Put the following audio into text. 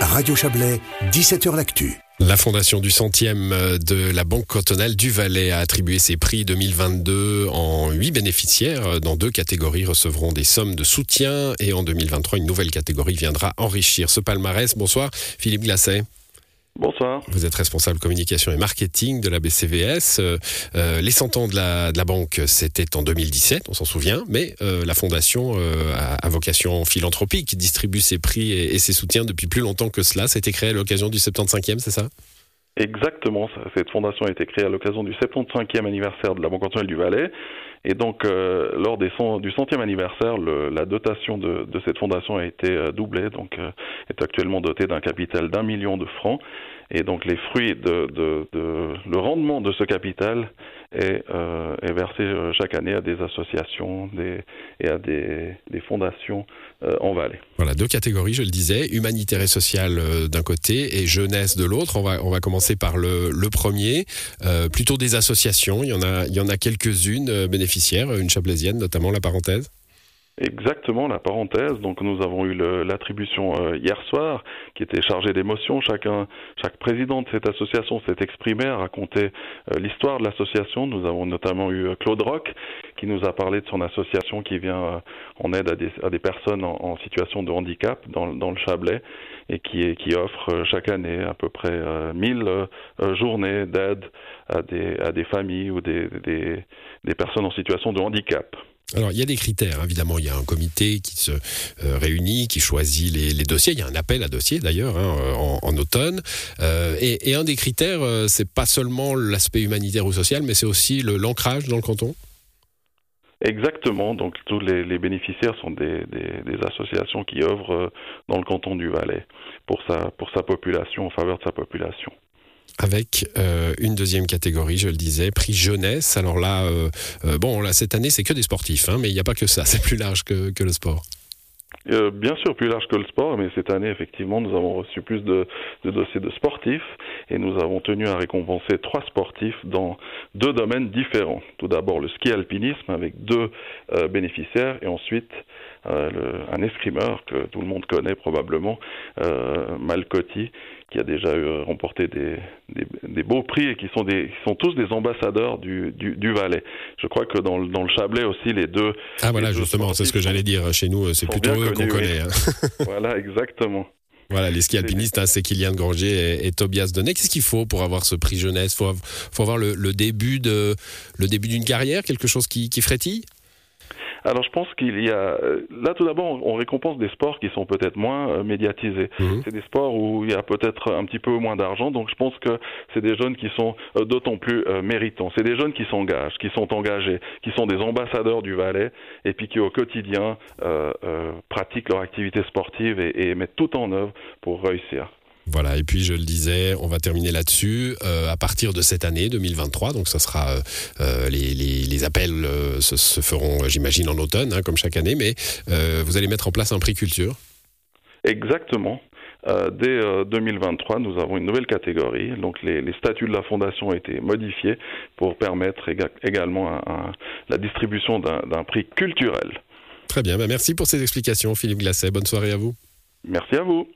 Radio Chablais, 17h L'Actu. La fondation du centième de la Banque cantonale du Valais a attribué ses prix 2022 en huit bénéficiaires. Dans deux catégories recevront des sommes de soutien et en 2023, une nouvelle catégorie viendra enrichir ce palmarès. Bonsoir, Philippe Glasset. Bonsoir. Vous êtes responsable communication et marketing de la BCVS. Euh, euh, les 100 ans de la, banque, c'était en 2017, on s'en souvient, mais euh, la fondation a, vocation philanthropique, distribue ses prix et, et, ses soutiens depuis plus longtemps que cela. Été créé à l'occasion du 75e, c'est ça? Exactement, cette fondation a été créée à l'occasion du 75e anniversaire de la Banque cantonale du Valais. Et donc, euh, lors des du centième anniversaire, le, la dotation de, de, cette fondation a été euh, doublée, donc euh, est actuellement dotée d'un capital d'un million de francs. Et donc, les fruits de, de, de le rendement de ce capital est, euh, est, versé chaque année à des associations des, et à des, des fondations euh, en Valais. Voilà, deux catégories, je le disais, humanitaire et sociale d'un côté et jeunesse de l'autre. On va, on va commencer par le, le premier, plutôt des associations. Il y en a, il y en a quelques-unes bénéficiaires, une chablaisienne notamment, la parenthèse. Exactement, la parenthèse. Donc nous avons eu l'attribution euh, hier soir, qui était chargée d'émotions. Chacun, chaque président de cette association s'est exprimé, a raconté euh, l'histoire de l'association. Nous avons notamment eu euh, Claude Roch, qui nous a parlé de son association qui vient en aide à des, à des personnes en, situation de handicap dans, le Chablais et qui, offre chaque année à peu près 1000 journées d'aide à des, à des familles ou des personnes en situation de handicap. Alors, il y a des critères, évidemment. Il y a un comité qui se euh, réunit, qui choisit les, dossiers. Il y a un appel à dossiers, d'ailleurs, hein, en, automne. Euh, et, un des critères, euh, c'est pas seulement l'aspect humanitaire ou social, mais c'est aussi l'ancrage dans le canton Exactement. Donc, tous les, bénéficiaires sont des, associations qui œuvrent dans le canton du Valais pour sa population, en faveur de sa population avec euh, une deuxième catégorie, je le disais, prix jeunesse. Alors là, euh, euh, bon, là, cette année, c'est que des sportifs, hein, mais il n'y a pas que ça, c'est plus large que, que le sport. Bien sûr, plus large que le sport, mais cette année, effectivement, nous avons reçu plus de, dossiers de sportifs et nous avons tenu à récompenser trois sportifs dans deux domaines différents. Tout d'abord, le ski alpinisme avec deux bénéficiaires et ensuite un escrimeur que tout le monde connaît probablement, Malcotti, qui a déjà eu, remporté des, des, des, beaux prix et qui sont, des, qui sont tous des ambassadeurs du, du, du Valais. Je crois que dans, dans, le Chablais aussi, les deux. Ah voilà, justement, c'est ce que j'allais dire. Chez nous, c'est plutôt eux qu'on connaît. Hein. voilà, exactement. Voilà, les ski alpinistes, hein, c'est Kylian Granger et, et Tobias Donnet. Qu'est-ce qu'il faut pour avoir ce prix jeunesse? Il faut, faut avoir le, le début d'une carrière, quelque chose qui, qui frétille? Alors je pense qu'il y a là tout d'abord on récompense des sports qui sont peut-être moins euh, médiatisés. Mmh. C'est des sports où il y a peut-être un petit peu moins d'argent, donc je pense que c'est des jeunes qui sont euh, d'autant plus euh, méritants. C'est des jeunes qui s'engagent, qui sont engagés, qui sont des ambassadeurs du Valais et puis qui au quotidien euh, euh, pratiquent leur activité sportive et, et mettent tout en œuvre pour réussir. Voilà, et puis je le disais, on va terminer là-dessus. Euh, à partir de cette année 2023, donc ça sera euh, les, les, les, appels euh, se, se, feront, j'imagine, en automne, hein, comme chaque année, mais euh, vous allez mettre en place un prix culture. Exactement. Euh, dès 2023, nous avons une nouvelle catégorie. Donc les, les, statuts de la fondation ont été modifiés pour permettre éga également un, un, la distribution d'un prix culturel. Très bien, bah merci pour ces explications, Philippe Glasset. Bonne soirée à vous. Merci à vous.